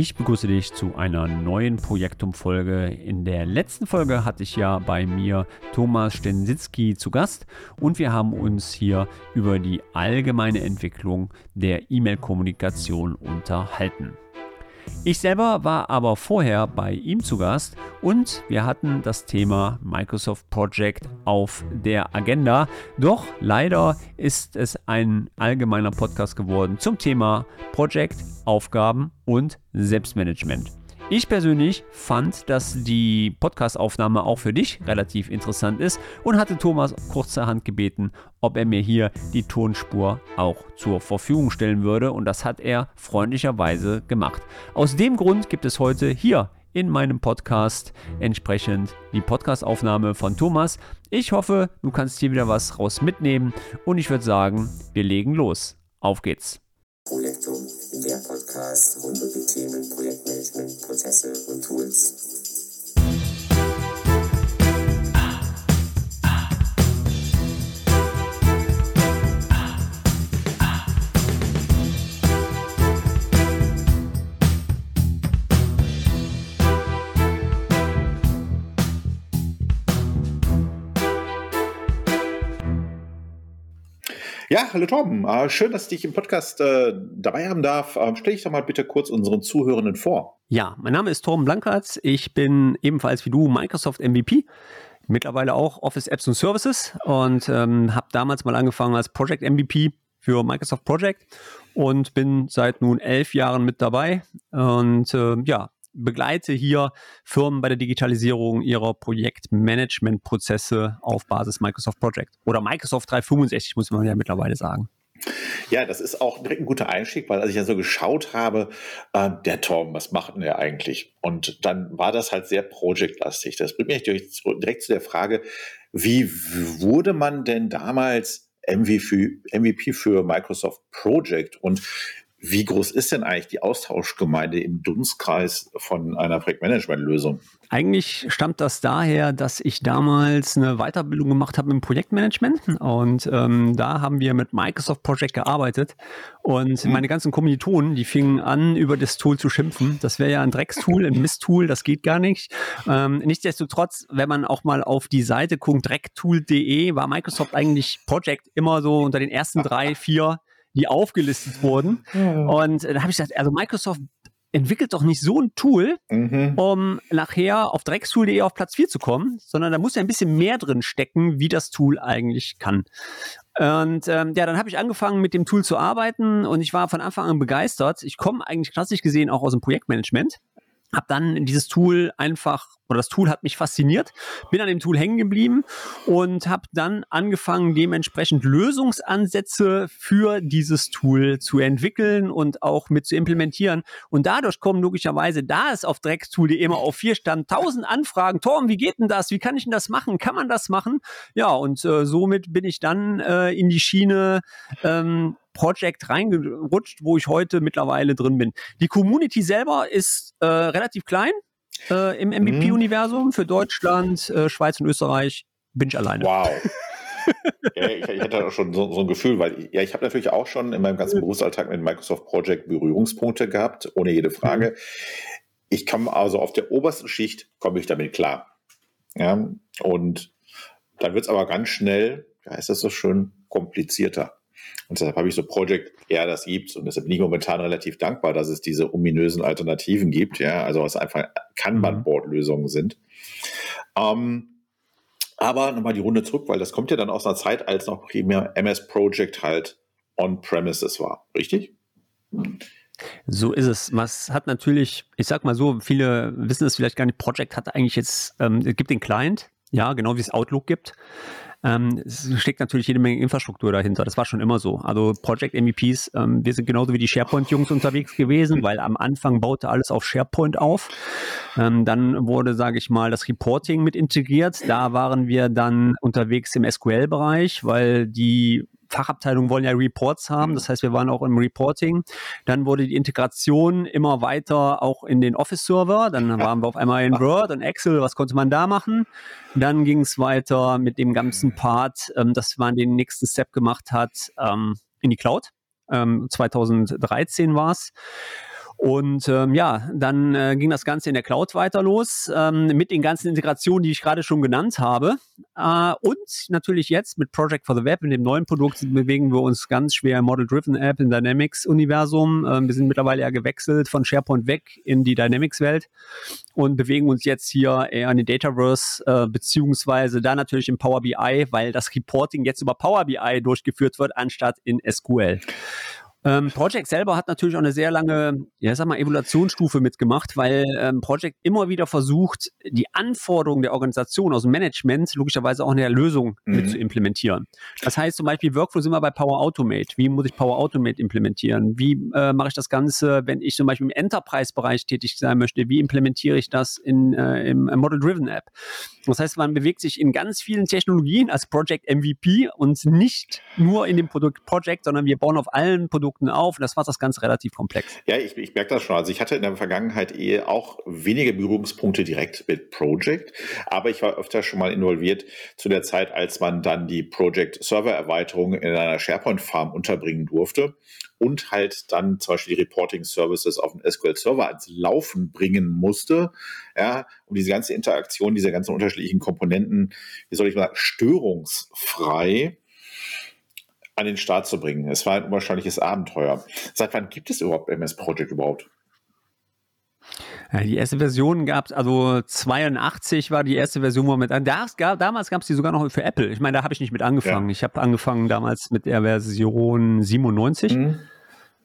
Ich begrüße dich zu einer neuen Projektum-Folge. In der letzten Folge hatte ich ja bei mir Thomas Stensitzky zu Gast und wir haben uns hier über die allgemeine Entwicklung der E-Mail-Kommunikation unterhalten. Ich selber war aber vorher bei ihm zu Gast und wir hatten das Thema Microsoft Project auf der Agenda. Doch leider ist es ein allgemeiner Podcast geworden zum Thema Project, Aufgaben und Selbstmanagement. Ich persönlich fand, dass die Podcastaufnahme auch für dich relativ interessant ist und hatte Thomas kurzerhand gebeten, ob er mir hier die Tonspur auch zur Verfügung stellen würde und das hat er freundlicherweise gemacht. Aus dem Grund gibt es heute hier in meinem Podcast entsprechend die Podcastaufnahme von Thomas. Ich hoffe, du kannst hier wieder was raus mitnehmen und ich würde sagen, wir legen los. Auf geht's. Projektum, der Podcast rund um die Themen Projektmanagement, Prozesse und Tools. Ja, hallo Torben. Äh, schön, dass ich dich im Podcast äh, dabei haben darf. Ähm, stell dich doch mal bitte kurz unseren Zuhörenden vor. Ja, mein Name ist Torben Blankertz. Ich bin ebenfalls wie du Microsoft MVP. Mittlerweile auch Office Apps und Services und ähm, habe damals mal angefangen als Project MVP für Microsoft Project und bin seit nun elf Jahren mit dabei. Und äh, ja, begleite hier Firmen bei der Digitalisierung ihrer Projektmanagementprozesse auf Basis Microsoft Project oder Microsoft 365, muss man ja mittlerweile sagen. Ja, das ist auch direkt ein guter Einstieg, weil als ich ja so geschaut habe, äh, der Tom, was macht denn der eigentlich? Und dann war das halt sehr projectlastig. Das bringt mich direkt zu der Frage, wie wurde man denn damals MVP für Microsoft Project und wie groß ist denn eigentlich die Austauschgemeinde im Dunstkreis von einer Projektmanagement-Lösung? Eigentlich stammt das daher, dass ich damals eine Weiterbildung gemacht habe im Projektmanagement und ähm, da haben wir mit Microsoft Project gearbeitet und mhm. meine ganzen Kommilitonen, die fingen an, über das Tool zu schimpfen. Das wäre ja ein Dreckstool, ein Misttool, das geht gar nicht. Ähm, nichtsdestotrotz, wenn man auch mal auf die Seite guckt, drecktool.de, war Microsoft eigentlich Project immer so unter den ersten drei, vier die aufgelistet wurden. Mhm. Und äh, da habe ich gesagt, also Microsoft entwickelt doch nicht so ein Tool, mhm. um nachher auf dreckstool.de auf Platz 4 zu kommen, sondern da muss ja ein bisschen mehr drin stecken, wie das Tool eigentlich kann. Und ähm, ja, dann habe ich angefangen mit dem Tool zu arbeiten und ich war von Anfang an begeistert. Ich komme eigentlich klassisch gesehen auch aus dem Projektmanagement habe dann dieses Tool einfach, oder das Tool hat mich fasziniert, bin an dem Tool hängen geblieben und habe dann angefangen, dementsprechend Lösungsansätze für dieses Tool zu entwickeln und auch mit zu implementieren. Und dadurch kommen logischerweise, da es auf dreckstool.de immer auf vier stand, tausend Anfragen. Torm, wie geht denn das? Wie kann ich denn das machen? Kann man das machen? Ja, und äh, somit bin ich dann äh, in die Schiene ähm, Project reingerutscht, wo ich heute mittlerweile drin bin. Die Community selber ist äh, relativ klein äh, im MVP-Universum mhm. für Deutschland, äh, Schweiz und Österreich. Bin ich alleine. Wow. ja, ich, ich, hatte auch schon so, so, ein Gefühl, weil ja, ich habe natürlich auch schon in meinem ganzen Berufsalltag mit Microsoft Project Berührungspunkte gehabt, ohne jede Frage. Mhm. Ich komme also auf der obersten Schicht, komme ich damit klar. Ja, und dann wird es aber ganz schnell, ja, ist das so schön, komplizierter. Und deshalb habe ich so Project eher das gibt. Und deshalb bin ich momentan relativ dankbar, dass es diese ominösen Alternativen gibt. Ja, also was einfach Kanban-Board-Lösungen sind. Ähm, aber nochmal die Runde zurück, weil das kommt ja dann aus einer Zeit, als noch primär MS Project halt on-premises war. Richtig? So ist es. Was hat natürlich, ich sag mal so, viele wissen es vielleicht gar nicht, Project hat eigentlich jetzt, ähm, es gibt den Client, ja, genau wie es Outlook gibt. Ähm, es steckt natürlich jede Menge Infrastruktur dahinter. Das war schon immer so. Also Project MVPs, ähm, wir sind genauso wie die SharePoint-Jungs unterwegs gewesen, weil am Anfang baute alles auf SharePoint auf. Ähm, dann wurde, sage ich mal, das Reporting mit integriert. Da waren wir dann unterwegs im SQL-Bereich, weil die Fachabteilungen wollen ja Reports haben, das heißt, wir waren auch im Reporting. Dann wurde die Integration immer weiter auch in den Office-Server. Dann waren wir auf einmal in Word und Excel, was konnte man da machen? Dann ging es weiter mit dem ganzen Part, ähm, dass man den nächsten Step gemacht hat, ähm, in die Cloud. Ähm, 2013 war es. Und ähm, ja, dann äh, ging das Ganze in der Cloud weiter los ähm, mit den ganzen Integrationen, die ich gerade schon genannt habe. Äh, und natürlich jetzt mit Project for the Web, in dem neuen Produkt, bewegen wir uns ganz schwer im Model-Driven App im Dynamics-Universum. Ähm, wir sind mittlerweile ja gewechselt von SharePoint weg in die Dynamics-Welt und bewegen uns jetzt hier eher in den Dataverse, äh, beziehungsweise da natürlich im Power BI, weil das Reporting jetzt über Power BI durchgeführt wird, anstatt in SQL. Ähm, Project selber hat natürlich auch eine sehr lange, ja, sag mal, Evolutionsstufe mitgemacht, weil ähm, Project immer wieder versucht, die Anforderungen der Organisation aus dem Management logischerweise auch in der Lösung mhm. mit zu implementieren. Das heißt zum Beispiel Workflow sind wir bei Power Automate. Wie muss ich Power Automate implementieren? Wie äh, mache ich das Ganze, wenn ich zum Beispiel im Enterprise-Bereich tätig sein möchte? Wie implementiere ich das in, äh, im Model-Driven App? Das heißt, man bewegt sich in ganz vielen Technologien als Project MVP und nicht nur in dem Produkt Project, sondern wir bauen auf allen Produkten Produkten auf. Und das macht das Ganze relativ komplex. Ja, ich, ich merke das schon. Also ich hatte in der Vergangenheit eh auch weniger Berührungspunkte direkt mit Project, aber ich war öfter schon mal involviert zu der Zeit, als man dann die Project Server Erweiterung in einer SharePoint Farm unterbringen durfte und halt dann zum Beispiel die Reporting Services auf den SQL Server ans Laufen bringen musste, ja, um diese ganze Interaktion, diese ganzen unterschiedlichen Komponenten, wie soll ich mal sagen, störungsfrei an den Start zu bringen. Es war ein unwahrscheinliches Abenteuer. Seit wann gibt es überhaupt MS Project überhaupt? Ja, die erste Version gab es, also 82 war die erste Version, wo man mit, das gab, damals gab es die sogar noch für Apple. Ich meine, da habe ich nicht mit angefangen. Ja. Ich habe angefangen damals mit der Version 97. Mhm.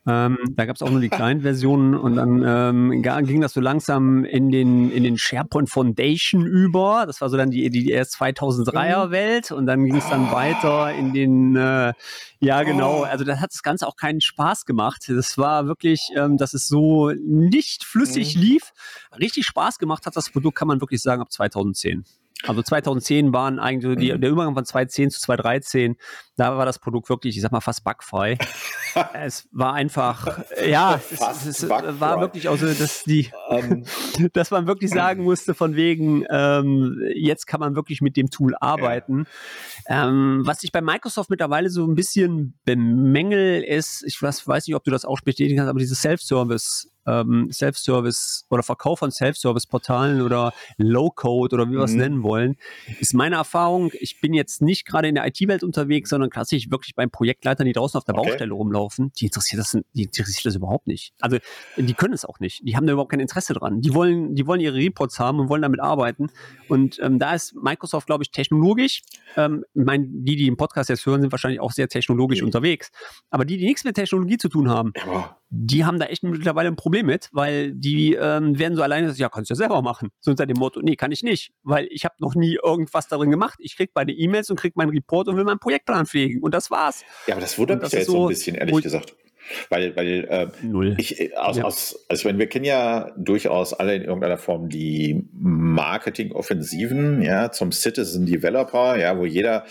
Ähm, da gab es auch nur die kleinen Versionen und dann ähm, ging das so langsam in den, in den SharePoint Foundation über. Das war so dann die, die erst 2003er mhm. Welt und dann ging es dann weiter in den, äh, ja genau, oh. also da hat das Ganze auch keinen Spaß gemacht. Das war wirklich, ähm, dass es so nicht flüssig mhm. lief. Richtig Spaß gemacht hat das Produkt, kann man wirklich sagen, ab 2010. Also 2010 waren eigentlich die, mhm. der Übergang von 2010 zu 2013, da war das Produkt wirklich, ich sag mal, fast bugfrei. es war einfach, ja, es, es, war wirklich auch so, dass die, um. Ähm. dass man wirklich sagen musste, von wegen, ähm, jetzt kann man wirklich mit dem Tool arbeiten. Ja. Ähm, was ich bei Microsoft mittlerweile so ein bisschen bemängel, ist, ich weiß, weiß nicht, ob du das auch bestätigen kannst, aber dieses Self-Service ähm, Self-Service oder Verkauf von Self-Service-Portalen oder Low-Code oder wie wir es mhm. nennen wollen, ist meine Erfahrung. Ich bin jetzt nicht gerade in der IT-Welt unterwegs, sondern klassisch wirklich beim Projektleitern, die draußen auf der okay. Baustelle rumlaufen. Die interessiert das, die interessiert das überhaupt nicht. Also die können es auch nicht. Die haben da überhaupt kein Interesse dran. Die wollen, die wollen ihre Reports haben und wollen damit arbeiten. Und ähm, da ist Microsoft, glaube ich, technologisch. Ähm, ich meine, die, die den Podcast jetzt hören, sind wahrscheinlich auch sehr technologisch mhm. unterwegs. Aber die, die nichts mit Technologie zu tun haben, ja die haben da echt mittlerweile ein Problem mit, weil die ähm, werden so alleine, ja, kannst du ja selber machen. So unter dem Motto, nee, kann ich nicht, weil ich habe noch nie irgendwas darin gemacht. Ich krieg meine E-Mails und krieg meinen Report und will meinen Projektplan pflegen und das war's. Ja, aber das wundert mich ja jetzt so ein bisschen, ehrlich gesagt. Weil, weil äh, Null. Ich, äh, aus, ja. aus, also ich meine, wir kennen ja durchaus alle in irgendeiner Form die Marketing-Offensiven, ja, zum Citizen Developer, ja, wo jeder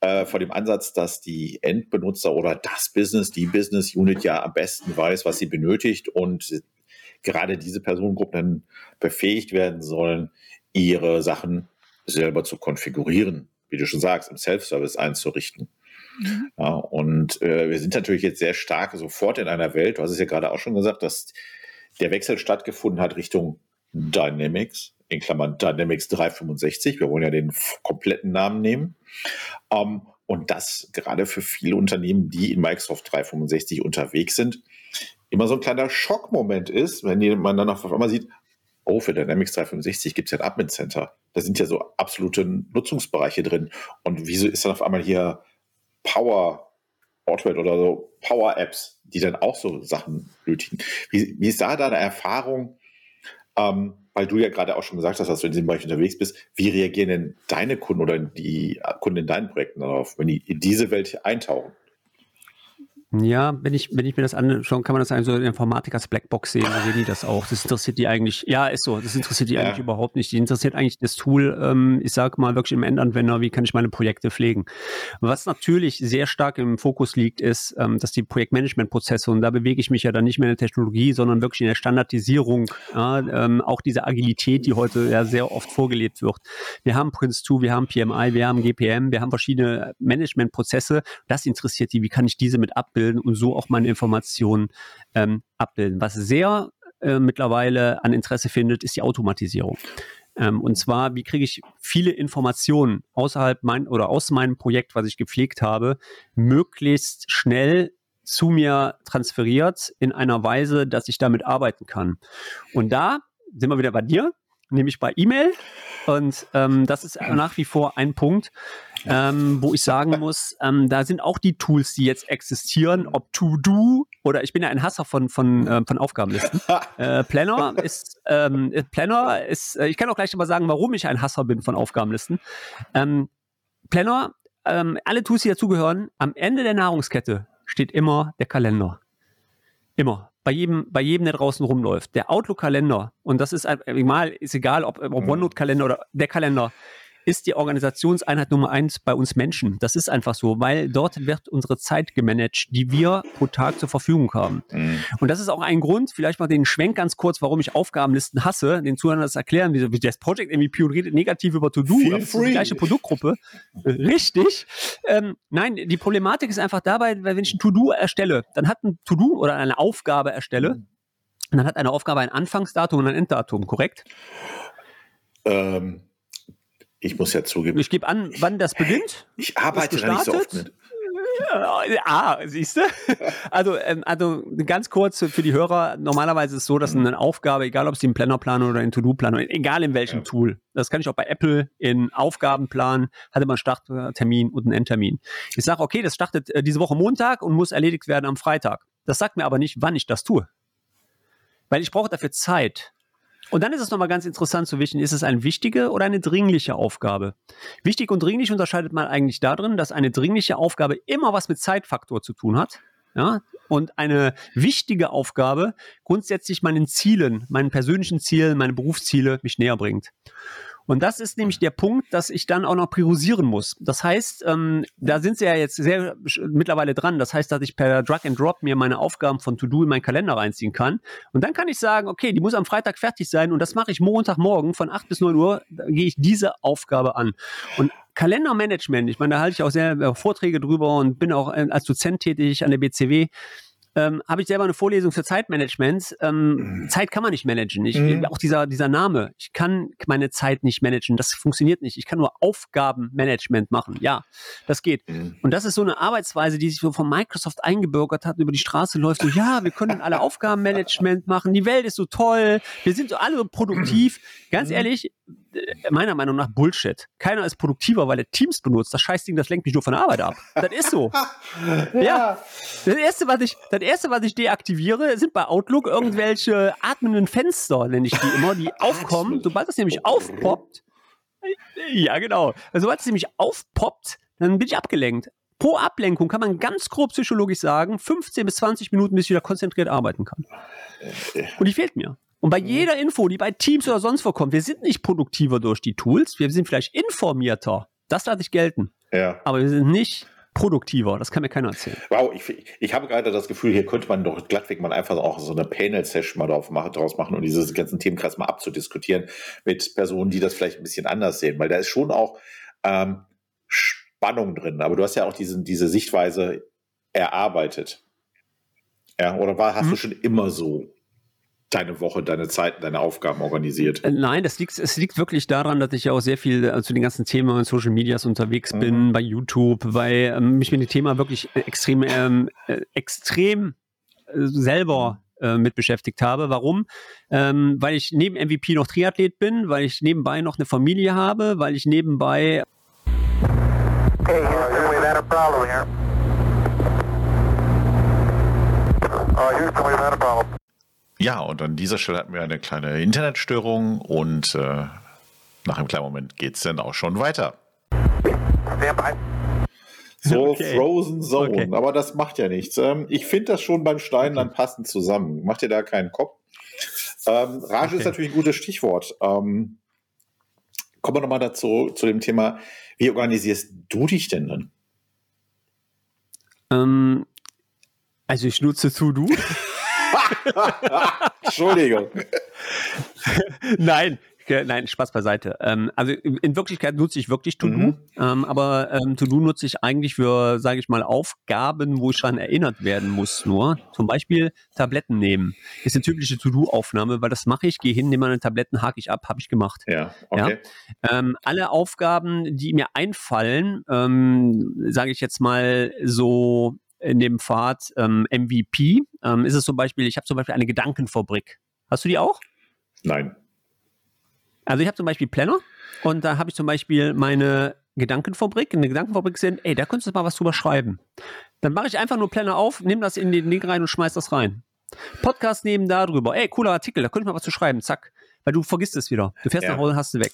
äh, vor dem Ansatz, dass die Endbenutzer oder das Business, die Business Unit ja am besten weiß, was sie benötigt und gerade diese Personengruppen dann befähigt werden sollen, ihre Sachen selber zu konfigurieren, wie du schon sagst, im Self-Service einzurichten. Mhm. Ja, und äh, wir sind natürlich jetzt sehr stark sofort in einer Welt, du hast es ja gerade auch schon gesagt, dass der Wechsel stattgefunden hat Richtung Dynamics, in Klammern Dynamics 365. Wir wollen ja den kompletten Namen nehmen. Ähm, und das gerade für viele Unternehmen, die in Microsoft 365 unterwegs sind, immer so ein kleiner Schockmoment ist, wenn man dann auf einmal sieht, oh, für Dynamics 365 gibt es ja ein Admin Center. Da sind ja so absolute Nutzungsbereiche drin. Und wieso ist dann auf einmal hier Power Automate oder so Power Apps, die dann auch so Sachen nötigen. Wie, wie ist da deine Erfahrung? Ähm, weil du ja gerade auch schon gesagt hast, dass du in diesem Bereich unterwegs bist. Wie reagieren denn deine Kunden oder die Kunden in deinen Projekten darauf, wenn die in diese Welt eintauchen? Ja, wenn ich, wenn ich mir das anschaue, kann man das eigentlich so in der Informatik als Blackbox sehen, so sehen die das auch. Das interessiert die eigentlich, ja, ist so, das interessiert die ja. eigentlich überhaupt nicht. Die interessiert eigentlich das Tool, ähm, ich sag mal wirklich im Endanwender, wie kann ich meine Projekte pflegen. Was natürlich sehr stark im Fokus liegt, ist, ähm, dass die Projektmanagementprozesse, und da bewege ich mich ja dann nicht mehr in der Technologie, sondern wirklich in der Standardisierung, ja, ähm, auch diese Agilität, die heute ja sehr oft vorgelebt wird. Wir haben Prince2, wir haben PMI, wir haben GPM, wir haben verschiedene Managementprozesse. Das interessiert die, wie kann ich diese mit abbilden? Abbilden und so auch meine Informationen ähm, abbilden. Was sehr äh, mittlerweile an Interesse findet, ist die Automatisierung. Ähm, und zwar, wie kriege ich viele Informationen außerhalb mein oder aus meinem Projekt, was ich gepflegt habe, möglichst schnell zu mir transferiert in einer Weise, dass ich damit arbeiten kann. Und da sind wir wieder bei dir, nämlich bei E-Mail. Und ähm, das ist nach wie vor ein Punkt, ähm, wo ich sagen muss, ähm, da sind auch die Tools, die jetzt existieren, ob To-Do oder ich bin ja ein Hasser von, von, äh, von Aufgabenlisten. äh, Planner ist, ähm, Planner ist, äh, ich kann auch gleich mal sagen, warum ich ein Hasser bin von Aufgabenlisten. Ähm, Planner, ähm, alle Tools, die dazugehören, am Ende der Nahrungskette steht immer der Kalender. Immer bei jedem, bei jedem, der draußen rumläuft. Der Outlook-Kalender, und das ist mal, ist egal, ob, ob mhm. OneNote-Kalender oder der Kalender, ist die Organisationseinheit Nummer eins bei uns Menschen. Das ist einfach so, weil dort wird unsere Zeit gemanagt, die wir pro Tag zur Verfügung haben. Mhm. Und das ist auch ein Grund, vielleicht mal den Schwenk ganz kurz, warum ich Aufgabenlisten hasse, den Zuhörern das erklären, wie, wie das Project MVP und redet negativ über To-Do, das ist die gleiche Produktgruppe. Richtig. Ähm, nein, die Problematik ist einfach dabei, weil wenn ich ein To-Do erstelle, dann hat ein To-Do oder eine Aufgabe erstelle, mhm. dann hat eine Aufgabe ein Anfangsdatum und ein Enddatum, korrekt? Ähm, ich muss ja zugeben. Ich gebe an, wann das beginnt. Ich arbeite da nicht so oft mit. Ah, siehst du? Also, ähm, also ganz kurz für die Hörer, normalerweise ist es so, dass eine Aufgabe, egal ob es im Plannerplan oder in To-Do-Plan, egal in welchem ja. Tool, das kann ich auch bei Apple in Aufgabenplan, hatte man Starttermin und einen Endtermin. Ich sage, okay, das startet äh, diese Woche Montag und muss erledigt werden am Freitag. Das sagt mir aber nicht, wann ich das tue. Weil ich brauche dafür Zeit. Und dann ist es nochmal ganz interessant zu wissen, ist es eine wichtige oder eine dringliche Aufgabe? Wichtig und dringlich unterscheidet man eigentlich darin, dass eine dringliche Aufgabe immer was mit Zeitfaktor zu tun hat. Ja, und eine wichtige Aufgabe grundsätzlich meinen Zielen, meinen persönlichen Zielen, meine Berufsziele mich näher bringt. Und das ist nämlich der Punkt, dass ich dann auch noch priorisieren muss. Das heißt, ähm, da sind sie ja jetzt sehr mittlerweile dran. Das heißt, dass ich per Drag and Drop mir meine Aufgaben von To-Do in meinen Kalender reinziehen kann. Und dann kann ich sagen, okay, die muss am Freitag fertig sein und das mache ich Montagmorgen von 8 bis 9 Uhr, gehe ich diese Aufgabe an. Und Kalendermanagement, ich meine, da halte ich auch sehr äh, Vorträge drüber und bin auch äh, als Dozent tätig an der BCW ähm, habe ich selber eine Vorlesung für Zeitmanagement. Ähm, mhm. Zeit kann man nicht managen. Ich, mhm. Auch dieser, dieser Name, ich kann meine Zeit nicht managen. Das funktioniert nicht. Ich kann nur Aufgabenmanagement machen. Ja, das geht. Mhm. Und das ist so eine Arbeitsweise, die sich so von Microsoft eingebürgert hat, über die Straße läuft. So, ja, wir können alle Aufgabenmanagement machen. Die Welt ist so toll. Wir sind so alle produktiv. Ganz mhm. ehrlich, meiner Meinung nach Bullshit. Keiner ist produktiver, weil er Teams benutzt. Das Scheißding, das lenkt mich nur von der Arbeit ab. Das ist so. ja. ja. Das erste, was ich, das erste, was ich deaktiviere, sind bei Outlook irgendwelche atmenden Fenster, nenne ich die immer, die aufkommen. Sobald das nämlich aufpoppt, ja, genau. Sobald es nämlich aufpoppt, dann bin ich abgelenkt. Pro Ablenkung kann man ganz grob psychologisch sagen, 15 bis 20 Minuten, bis ich wieder konzentriert arbeiten kann. Und die fehlt mir. Und bei mhm. jeder Info, die bei Teams oder sonst wo kommt, wir sind nicht produktiver durch die Tools, wir sind vielleicht informierter. Das lasse ich gelten. Ja. Aber wir sind nicht produktiver. Das kann mir keiner erzählen. Wow, ich, ich habe gerade das Gefühl, hier könnte man doch glattweg mal einfach auch so eine Panel-Session mal drauf machen, draus machen und dieses ganzen Themenkreis mal abzudiskutieren mit Personen, die das vielleicht ein bisschen anders sehen, weil da ist schon auch ähm, Spannung drin. Aber du hast ja auch diesen, diese Sichtweise erarbeitet. Ja, oder war, hast hm. du schon immer so deine Woche, deine Zeit, deine Aufgaben organisiert? Äh, nein, das liegt, es liegt wirklich daran, dass ich ja auch sehr viel äh, zu den ganzen Themen in Social Medias unterwegs mhm. bin, bei YouTube, weil ähm, mich mit dem Thema wirklich extrem, ähm, äh, extrem äh, selber äh, mit beschäftigt habe. Warum? Ähm, weil ich neben MVP noch Triathlet bin, weil ich nebenbei noch eine Familie habe, weil ich nebenbei. Hey, Houston, we've had a problem here. Uh, Houston, we've had a problem. Ja, und an dieser Stelle hatten wir eine kleine Internetstörung und äh, nach einem kleinen Moment geht es dann auch schon weiter. So okay. Frozen Zone, okay. aber das macht ja nichts. Ähm, ich finde das schon beim Stein dann passend zusammen. Macht ihr da keinen Kopf? Ähm, Rage okay. ist natürlich ein gutes Stichwort. Ähm, kommen wir nochmal dazu zu dem Thema, wie organisierst du dich denn dann? Ähm, also ich nutze To-Do. Entschuldigung. Nein, Nein, Spaß beiseite. Ähm, also in Wirklichkeit nutze ich wirklich To-Do, mhm. ähm, aber ähm, To-Do nutze ich eigentlich für, sage ich mal, Aufgaben, wo ich daran erinnert werden muss. Nur zum Beispiel Tabletten nehmen. Ist eine typische To-Do-Aufnahme, weil das mache ich, gehe hin, nehme meine Tabletten, hake ich ab, habe ich gemacht. Ja, okay. Ja? Alle Aufgaben, die mir einfallen, sage ich jetzt mal so in dem Pfad ähm, MVP, ähm, ist es zum Beispiel, ich habe zum Beispiel eine Gedankenfabrik. Hast du die auch? Nein. Also ich habe zum Beispiel Planner und da habe ich zum Beispiel meine Gedankenfabrik. Eine Gedankenfabrik sind, ey, da könntest du mal was drüber schreiben. Dann mache ich einfach nur Planner auf, nehme das in den Link rein und schmeiß das rein. Podcast nehmen da drüber. Ey, cooler Artikel, da könnte ich mal was zu schreiben. Zack. Weil du vergisst es wieder. Du fährst ja. nach Hause und hast es weg.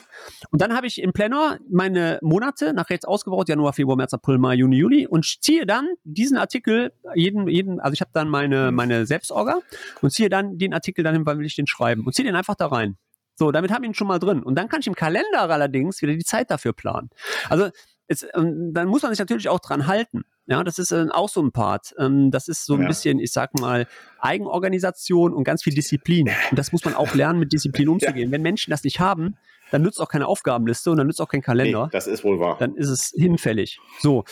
Und dann habe ich im Planner meine Monate nach rechts ausgebaut, Januar, Februar, März, April, Mai, Juni, Juli und ziehe dann diesen Artikel jeden, jeden, also ich habe dann meine, meine Selbstorga und ziehe dann den Artikel dann hin, wann will ich den schreiben und ziehe den einfach da rein. So, damit habe ich ihn schon mal drin. Und dann kann ich im Kalender allerdings wieder die Zeit dafür planen. Also es, ähm, dann muss man sich natürlich auch dran halten. Ja, das ist äh, auch so ein Part. Ähm, das ist so ein ja. bisschen, ich sag mal, Eigenorganisation und ganz viel Disziplin. Und das muss man auch lernen, mit Disziplin umzugehen. Ja. Wenn Menschen das nicht haben, dann nützt auch keine Aufgabenliste und dann nützt auch kein Kalender. Nee, das ist wohl wahr. Dann ist es hinfällig. So.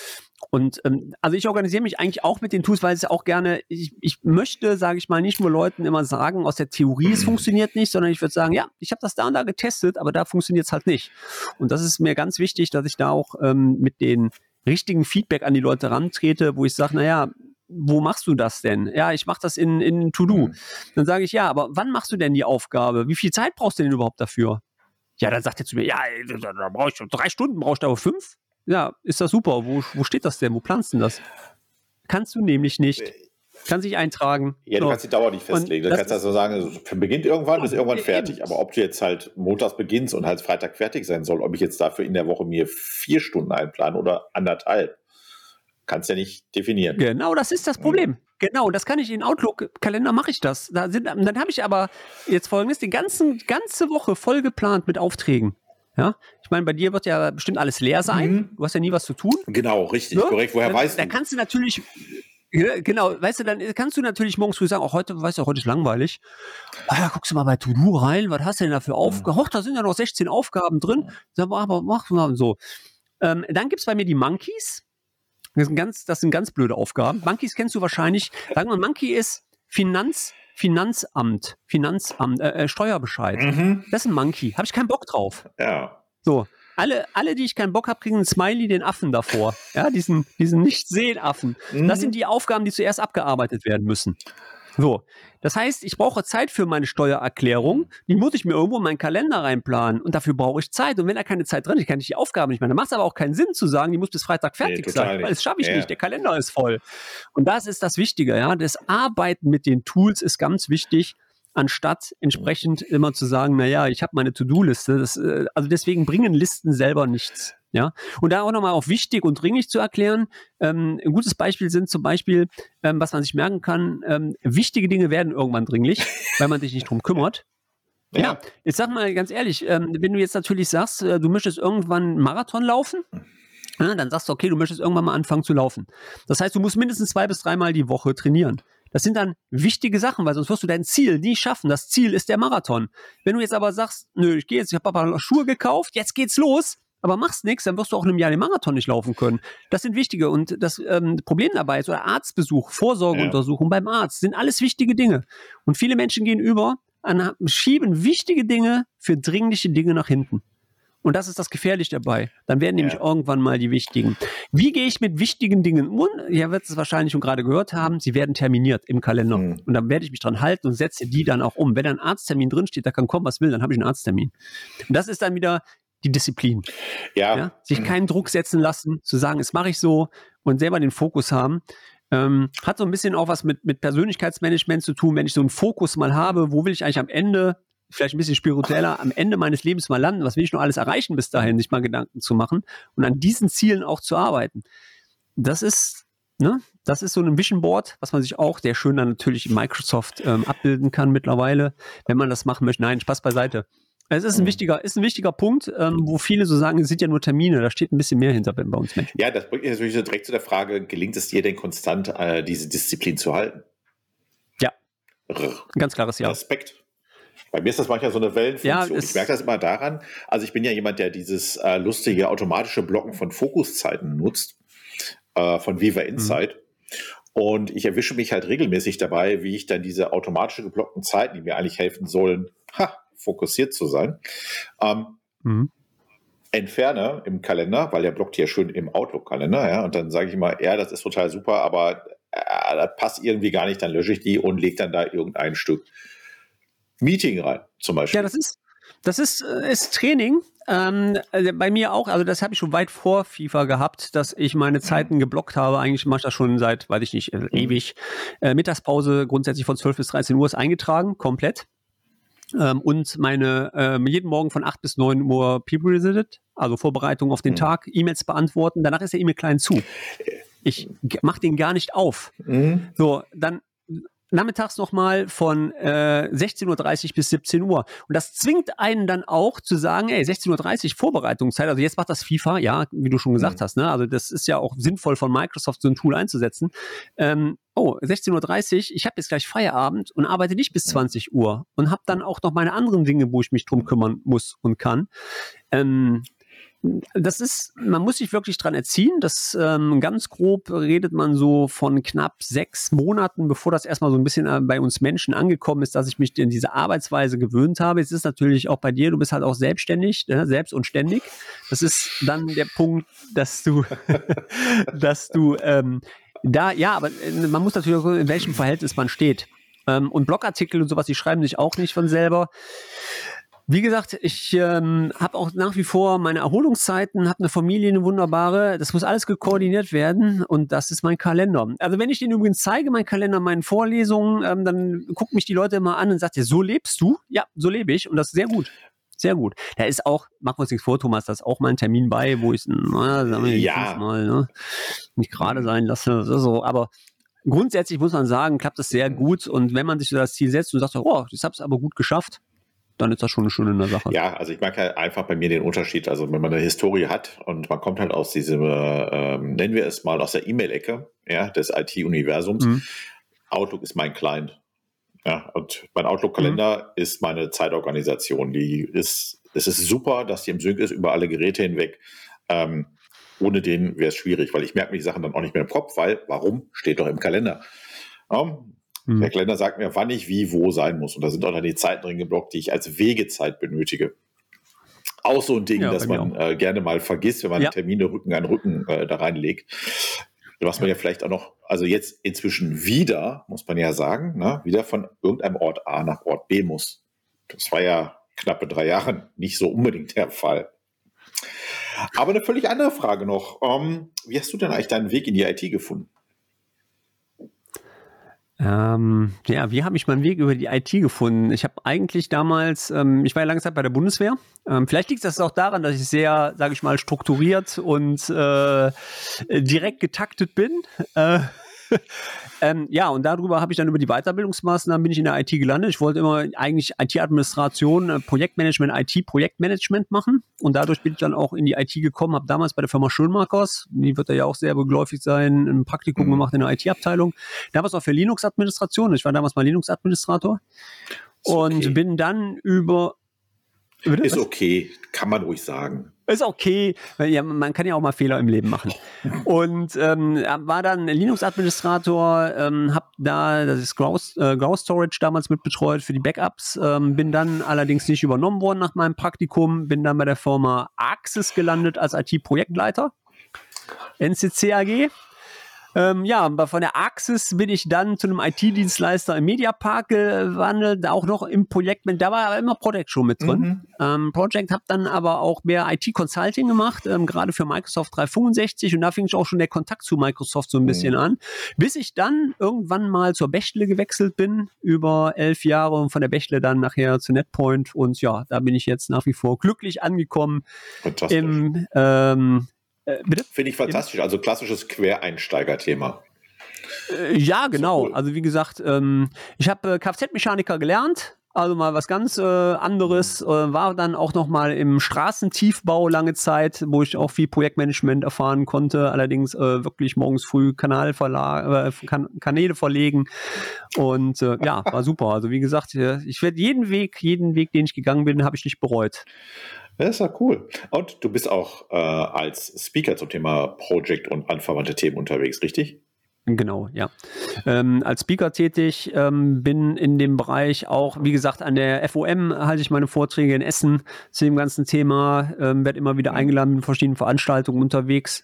Und ähm, also ich organisiere mich eigentlich auch mit den Tools, weil es auch gerne, ich, ich möchte, sage ich mal, nicht nur Leuten immer sagen, aus der Theorie, es funktioniert nicht, sondern ich würde sagen, ja, ich habe das da und da getestet, aber da funktioniert es halt nicht. Und das ist mir ganz wichtig, dass ich da auch ähm, mit den richtigen Feedback an die Leute rantrete, wo ich sage, naja, wo machst du das denn? Ja, ich mache das in, in To-Do. Mhm. Dann sage ich, ja, aber wann machst du denn die Aufgabe? Wie viel Zeit brauchst du denn überhaupt dafür? Ja, dann sagt er zu mir, ja, da brauche ich schon drei Stunden, brauchst du aber fünf? Ja, ist das super. Wo, wo steht das denn? Wo planst du denn das? Kannst du nämlich nicht. Kann sich eintragen. Ja, du so. kannst die Dauer nicht festlegen. Du kannst also sagen, es beginnt irgendwann, ist irgendwann fertig. Aber ob du jetzt halt montags beginnst und halt Freitag fertig sein soll, ob ich jetzt dafür in der Woche mir vier Stunden einplanen oder anderthalb, kannst du ja nicht definieren. Genau, das ist das Problem. Mhm. Genau, das kann ich in Outlook-Kalender mache ich das. Da sind, dann habe ich aber jetzt folgendes, die ganzen, ganze Woche voll geplant mit Aufträgen. Ja, ich meine, bei dir wird ja bestimmt alles leer sein. Mhm. Du hast ja nie was zu tun. Genau, richtig, ja? korrekt. Woher dann, weißt du? Da kannst du natürlich, genau, weißt du, dann kannst du natürlich morgens früh sagen, auch heute, weißt du, heute ist langweilig. Ah, ja, guckst du mal bei To-Do rein, was hast du denn da für Aufgaben? Mhm. da sind ja noch 16 Aufgaben drin. Sag mal, aber mach mal so. Ähm, dann gibt es bei mir die Monkeys. Das sind, ganz, das sind ganz blöde Aufgaben. Monkeys kennst du wahrscheinlich. Sagen wir, Monkey ist Finanz, Finanzamt, Finanzamt, äh, äh, Steuerbescheid. Mhm. Das ist ein Monkey. Habe ich keinen Bock drauf. Ja. So. Alle, alle, die ich keinen Bock habe, kriegen einen Smiley, den Affen davor. Ja, diesen, diesen Nicht-Sehen-Affen. Mhm. Das sind die Aufgaben, die zuerst abgearbeitet werden müssen. So, das heißt, ich brauche Zeit für meine Steuererklärung. Die muss ich mir irgendwo in meinen Kalender reinplanen. Und dafür brauche ich Zeit. Und wenn da keine Zeit drin ist, kann ich die Aufgabe nicht mehr. Dann macht es aber auch keinen Sinn zu sagen, die muss bis Freitag fertig nee, sein. Weil das schaffe ich ja. nicht. Der Kalender ist voll. Und das ist das Wichtige. Ja, das Arbeiten mit den Tools ist ganz wichtig anstatt entsprechend immer zu sagen, naja, ich habe meine To-Do-Liste. Äh, also deswegen bringen Listen selber nichts. Ja, und da auch nochmal auch wichtig und dringlich zu erklären. Ähm, ein gutes Beispiel sind zum Beispiel, ähm, was man sich merken kann, ähm, wichtige Dinge werden irgendwann dringlich, weil man sich nicht drum kümmert. Ja, ja jetzt sag mal ganz ehrlich, ähm, wenn du jetzt natürlich sagst, äh, du möchtest irgendwann einen Marathon laufen, ja, dann sagst du, okay, du möchtest irgendwann mal anfangen zu laufen. Das heißt, du musst mindestens zwei bis dreimal die Woche trainieren. Das sind dann wichtige Sachen, weil sonst wirst du dein Ziel nie schaffen. Das Ziel ist der Marathon. Wenn du jetzt aber sagst, nö, ich gehe jetzt, ich habe Papa Schuhe gekauft, jetzt geht's los, aber machst nichts, dann wirst du auch in einem Jahr den Marathon nicht laufen können. Das sind wichtige. Und das ähm, Problem dabei ist, oder Arztbesuch, Vorsorgeuntersuchung ja. beim Arzt, sind alles wichtige Dinge. Und viele Menschen gehen über, an, schieben wichtige Dinge für dringliche Dinge nach hinten. Und das ist das Gefährliche dabei. Dann werden nämlich ja. irgendwann mal die wichtigen. Wie gehe ich mit wichtigen Dingen um? Ihr werdet es wahrscheinlich schon gerade gehört haben. Sie werden terminiert im Kalender. Mhm. Und dann werde ich mich dran halten und setze die dann auch um. Wenn ein Arzttermin drinsteht, da kann kommen, was will, dann habe ich einen Arzttermin. Und das ist dann wieder die Disziplin. Ja. ja. Sich mhm. keinen Druck setzen lassen, zu sagen, es mache ich so und selber den Fokus haben. Ähm, hat so ein bisschen auch was mit, mit Persönlichkeitsmanagement zu tun, wenn ich so einen Fokus mal habe, wo will ich eigentlich am Ende, vielleicht ein bisschen spiritueller, am Ende meines Lebens mal landen, was will ich noch alles erreichen bis dahin, sich mal Gedanken zu machen und an diesen Zielen auch zu arbeiten. Das ist, ne, das ist so ein Vision Board, was man sich auch sehr schön dann natürlich in Microsoft ähm, abbilden kann mittlerweile, wenn man das machen möchte. Nein, Spaß beiseite. Es ist ein mhm. wichtiger, ist ein wichtiger Punkt, ähm, wo viele so sagen, es sind ja nur Termine, da steht ein bisschen mehr hinter bei uns Menschen. Ja, das bringt mich natürlich so direkt zu der Frage, gelingt es dir denn konstant, äh, diese Disziplin zu halten? Ja. Ein ganz klares Ja. Respekt. Bei mir ist das manchmal so eine Wellenfunktion. Ja, ich merke das immer daran. Also ich bin ja jemand, der dieses äh, lustige automatische Blocken von Fokuszeiten nutzt, äh, von Viva mhm. Insight. Mhm. Und ich erwische mich halt regelmäßig dabei, wie ich dann diese automatisch geblockten Zeiten, die mir eigentlich helfen sollen, ha, fokussiert zu sein, ähm, mhm. entferne im Kalender, weil der blockt ja schön im Outlook-Kalender, ja, und dann sage ich mal, ja, das ist total super, aber äh, das passt irgendwie gar nicht, dann lösche ich die und lege dann da irgendein Stück Meeting rein, zum Beispiel. Ja, das ist, das ist, äh, ist Training. Ähm, also bei mir auch, also das habe ich schon weit vor FIFA gehabt, dass ich meine Zeiten geblockt habe. Eigentlich mache ich das schon seit, weiß ich nicht, äh, ewig. Äh, Mittagspause grundsätzlich von 12 bis 13 Uhr ist eingetragen, komplett. Ähm, und meine ähm, jeden Morgen von 8 bis 9 Uhr People Visited, also Vorbereitung auf den mhm. Tag, E-Mails beantworten. Danach ist der E-Mail klein zu. Ich mache den gar nicht auf. Mhm. So, dann nachmittags nochmal von äh, 16.30 Uhr bis 17 Uhr. Und das zwingt einen dann auch zu sagen, ey, 16.30 Uhr Vorbereitungszeit, also jetzt macht das FIFA, ja, wie du schon gesagt mhm. hast, ne? Also das ist ja auch sinnvoll von Microsoft, so ein Tool einzusetzen. Ähm, oh, 16.30 Uhr, ich habe jetzt gleich Feierabend und arbeite nicht bis 20 Uhr und habe dann auch noch meine anderen Dinge, wo ich mich drum kümmern muss und kann. Ähm, das ist, man muss sich wirklich dran erziehen. Das ähm, ganz grob redet man so von knapp sechs Monaten, bevor das erstmal so ein bisschen äh, bei uns Menschen angekommen ist, dass ich mich in diese Arbeitsweise gewöhnt habe. Es ist natürlich auch bei dir, du bist halt auch selbstständig, äh, selbst und ständig. Das ist dann der Punkt, dass du, dass du ähm, da, ja, aber äh, man muss natürlich auch, in welchem Verhältnis man steht. Ähm, und Blogartikel und sowas, die schreiben sich auch nicht von selber. Wie gesagt, ich ähm, habe auch nach wie vor meine Erholungszeiten, habe eine Familie, eine wunderbare. Das muss alles gekoordiniert werden und das ist mein Kalender. Also wenn ich den übrigens zeige, mein Kalender, meinen Vorlesungen, ähm, dann gucken mich die Leute immer an und sagt, ja, so lebst du? Ja, so lebe ich und das ist sehr gut. Sehr gut. Da ist auch, machen wir uns nichts vor, Thomas, da ist auch mal ein Termin bei, wo ich na, wir ja. mal, ne, nicht gerade sein lasse. So, aber grundsätzlich muss man sagen, klappt das sehr gut. Und wenn man sich so das Ziel setzt und sagt, oh, das habe es aber gut geschafft, dann ist das schon eine schöne Sache. Ja, also ich merke halt einfach bei mir den Unterschied. Also wenn man eine Historie hat und man kommt halt aus diesem, äh, nennen wir es mal aus der E-Mail-Ecke, ja, des IT-Universums. Mhm. Outlook ist mein Client. Ja, und mein Outlook-Kalender mhm. ist meine Zeitorganisation. Die ist, es ist super, dass die im Sync ist über alle Geräte hinweg. Ähm, ohne den wäre es schwierig, weil ich merke mir die Sachen dann auch nicht mehr im Kopf, weil warum? Steht doch im Kalender. Ja, Mhm. Der Kalender sagt mir, wann ich wie wo sein muss. Und da sind auch dann die Zeiten drin geblockt, die ich als Wegezeit benötige. Auch so ein Ding, ja, das man äh, gerne mal vergisst, wenn man ja. Termine Rücken an Rücken äh, da reinlegt. Was man ja vielleicht auch noch, also jetzt inzwischen wieder, muss man ja sagen, ne, wieder von irgendeinem Ort A nach Ort B muss. Das war ja knappe drei Jahre nicht so unbedingt der Fall. Aber eine völlig andere Frage noch. Ähm, wie hast du denn eigentlich deinen Weg in die IT gefunden? Ähm, ja, wie habe ich meinen Weg über die IT gefunden? Ich habe eigentlich damals, ähm, ich war ja lange Zeit bei der Bundeswehr. Ähm, vielleicht liegt das auch daran, dass ich sehr, sage ich mal, strukturiert und äh, direkt getaktet bin. Äh, ähm, ja, und darüber habe ich dann über die Weiterbildungsmaßnahmen bin ich in der IT gelandet. Ich wollte immer eigentlich IT-Administration, äh, Projektmanagement, IT-Projektmanagement machen. Und dadurch bin ich dann auch in die IT gekommen, habe damals bei der Firma Schönmarkers, die wird ja auch sehr begläufig sein, ein Praktikum mhm. gemacht in der IT-Abteilung. Damals auch für Linux-Administration. Ich war damals mal Linux-Administrator. Und okay. bin dann über? Ist okay, kann man ruhig sagen. Ist okay, ja, man kann ja auch mal Fehler im Leben machen. Und ähm, war dann Linux-Administrator, ähm, habe da das Grouse, äh, Storage damals mit betreut für die Backups, ähm, bin dann allerdings nicht übernommen worden nach meinem Praktikum, bin dann bei der Firma Axis gelandet als IT-Projektleiter. NCC AG. Ähm, ja, von der Axis bin ich dann zu einem IT-Dienstleister im Mediapark gewandelt, auch noch im Projekt, da war aber immer Project schon mit drin. Mhm. Ähm, Project habe dann aber auch mehr IT-Consulting gemacht, ähm, gerade für Microsoft 365 und da fing ich auch schon der Kontakt zu Microsoft so ein bisschen mhm. an, bis ich dann irgendwann mal zur Bechtle gewechselt bin, über elf Jahre und von der Bechtle dann nachher zu NetPoint und ja, da bin ich jetzt nach wie vor glücklich angekommen im ähm, äh, bitte? Finde ich fantastisch. Also klassisches Quereinsteiger-Thema. Äh, ja, genau. So cool. Also wie gesagt, ähm, ich habe äh, Kfz-Mechaniker gelernt Also mal was ganz äh, anderes. Äh, war dann auch noch mal im Straßentiefbau lange Zeit, wo ich auch viel Projektmanagement erfahren konnte. Allerdings äh, wirklich morgens früh Kanal äh, kan Kanäle verlegen. Und äh, ja, war super. Also wie gesagt, ich werde jeden Weg, jeden Weg, den ich gegangen bin, habe ich nicht bereut. Das ist ja cool. Und du bist auch äh, als Speaker zum Thema Project und anverwandte Themen unterwegs, richtig? Genau, ja. Ähm, als Speaker tätig, ähm, bin in dem Bereich auch, wie gesagt, an der FOM halte ich meine Vorträge in Essen zu dem ganzen Thema, ähm, werde immer wieder eingeladen in verschiedenen Veranstaltungen unterwegs.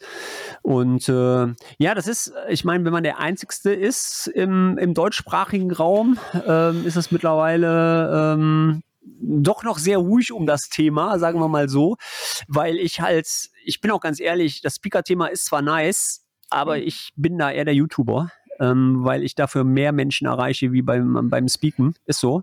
Und äh, ja, das ist, ich meine, wenn man der Einzigste ist im, im deutschsprachigen Raum, ähm, ist es mittlerweile ähm, doch noch sehr ruhig um das Thema, sagen wir mal so, weil ich halt, ich bin auch ganz ehrlich, das Speaker-Thema ist zwar nice, aber mhm. ich bin da eher der YouTuber, ähm, weil ich dafür mehr Menschen erreiche wie beim, beim Speaken. Ist so.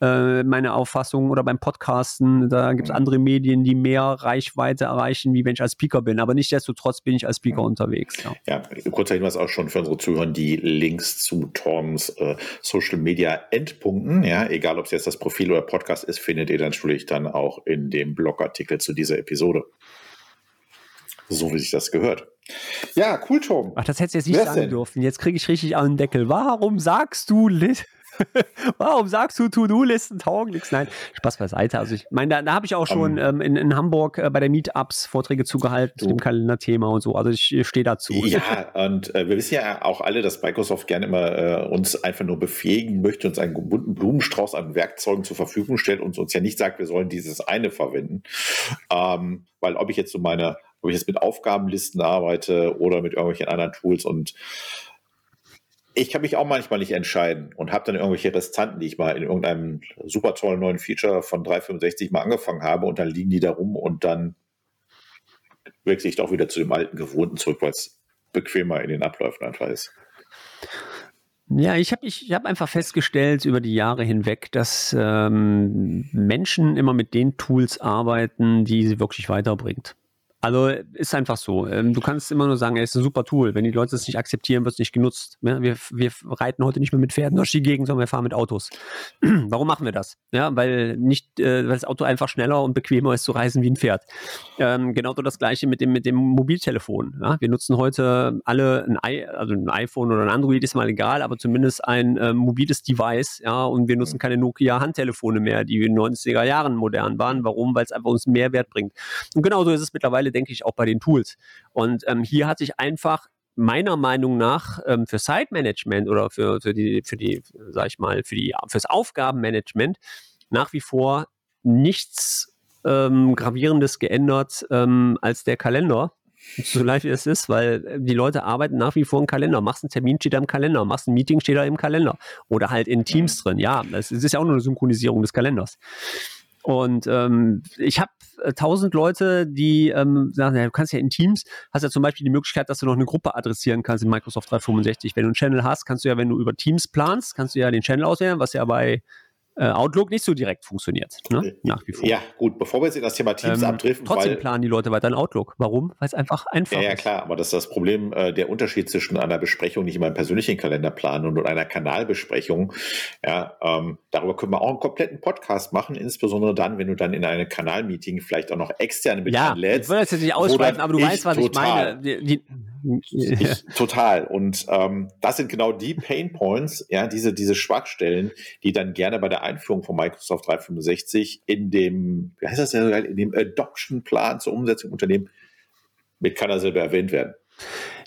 Äh, meine Auffassung oder beim Podcasten, da gibt es mhm. andere Medien, die mehr Reichweite erreichen, wie wenn ich als Speaker bin. Aber nichtsdestotrotz bin ich als Speaker mhm. unterwegs. Ja, ja kurzer Hinweis auch schon für unsere Zuhörer, die Links zu Toms äh, Social Media Endpunkten, ja, egal ob es jetzt das Profil oder Podcast ist, findet ihr natürlich dann auch in dem Blogartikel zu dieser Episode. So wie sich das gehört. Ja, cool, Tom. Ach, das hättest du jetzt nicht Wer sagen dürfen. Jetzt kriege ich richtig an den Deckel. Warum sagst du Lit? Warum sagst du To-Do-Listen taugen nichts? Nein, Spaß beiseite. Also ich meine, da, da habe ich auch schon um, ähm, in, in, Hamburg äh, bei der Meetups Vorträge zugehalten zu dem Kalenderthema und so. Also ich, ich stehe dazu. Ja, und äh, wir wissen ja auch alle, dass Microsoft gerne immer äh, uns einfach nur befähigen möchte, uns einen bunten Blumenstrauß an Werkzeugen zur Verfügung stellt und uns ja nicht sagt, wir sollen dieses eine verwenden. Ähm, weil ob ich jetzt so meine ob ich jetzt mit Aufgabenlisten arbeite oder mit irgendwelchen anderen Tools und ich kann mich auch manchmal nicht entscheiden und habe dann irgendwelche Restanten, die ich mal in irgendeinem super tollen neuen Feature von 365 mal angefangen habe und dann liegen die da rum und dann wechsle ich doch wieder zu dem alten Gewohnten zurück, weil es bequemer in den Abläufen einfach ist. Ja, ich habe ich hab einfach festgestellt über die Jahre hinweg, dass ähm, Menschen immer mit den Tools arbeiten, die sie wirklich weiterbringt. Also ist einfach so. Ähm, du kannst immer nur sagen, er ist ein super Tool. Wenn die Leute es nicht akzeptieren, wird es nicht genutzt. Wir, wir reiten heute nicht mehr mit Pferden durch die Gegend, sondern wir fahren mit Autos. Warum machen wir das? Ja, weil nicht, äh, weil das Auto einfach schneller und bequemer ist zu reisen wie ein Pferd. Ähm, genau das gleiche mit dem, mit dem Mobiltelefon. Ja? Wir nutzen heute alle ein, I, also ein iPhone oder ein Android, ist mal egal, aber zumindest ein äh, mobiles Device, ja, und wir nutzen keine Nokia-Handtelefone mehr, die in den 90er Jahren modern waren. Warum? Weil es einfach uns einen Mehrwert bringt. Und genauso ist es mittlerweile Stelle, denke ich, auch bei den Tools. Und ähm, hier hat sich einfach meiner Meinung nach ähm, für Site-Management oder für, für die, für die, sag ich mal, für die, fürs Aufgabenmanagement nach wie vor nichts ähm, Gravierendes geändert ähm, als der Kalender. So leicht wie es ist, weil äh, die Leute arbeiten nach wie vor im Kalender. Machst einen Termin, steht er im Kalender. Machst ein Meeting, steht er im Kalender. Oder halt in Teams drin. Ja, das ist ja auch nur eine Synchronisierung des Kalenders. Und ähm, ich habe äh, tausend Leute, die ähm, sagen, ja, du kannst ja in Teams, hast ja zum Beispiel die Möglichkeit, dass du noch eine Gruppe adressieren kannst in Microsoft 365. Wenn du einen Channel hast, kannst du ja, wenn du über Teams planst, kannst du ja den Channel auswählen, was ja bei Outlook nicht so direkt funktioniert, ne? Äh, nach wie vor. Ja, gut, bevor wir jetzt in das Thema Teams ähm, abdriften. Trotzdem planen die Leute weiter in Outlook. Warum? Weil es einfach einfach ist. Ja, ja, klar, aber das ist das Problem, äh, der Unterschied zwischen einer Besprechung, die ich in meinem persönlichen Kalender plane und einer Kanalbesprechung. Ja, ähm, darüber können wir auch einen kompletten Podcast machen, insbesondere dann, wenn du dann in einem Kanalmeeting vielleicht auch noch externe mit ja, lädst. Ich will das jetzt nicht ausschweifen, aber du weißt, was ich meine. Die, die, ich, total. Und ähm, das sind genau die Pain Points, ja, diese, diese Schwachstellen, die dann gerne bei der Einführung von Microsoft 365 in dem, wie heißt das ja, in dem Adoption-Plan zur Umsetzung im Unternehmen mit keiner Silbe erwähnt werden.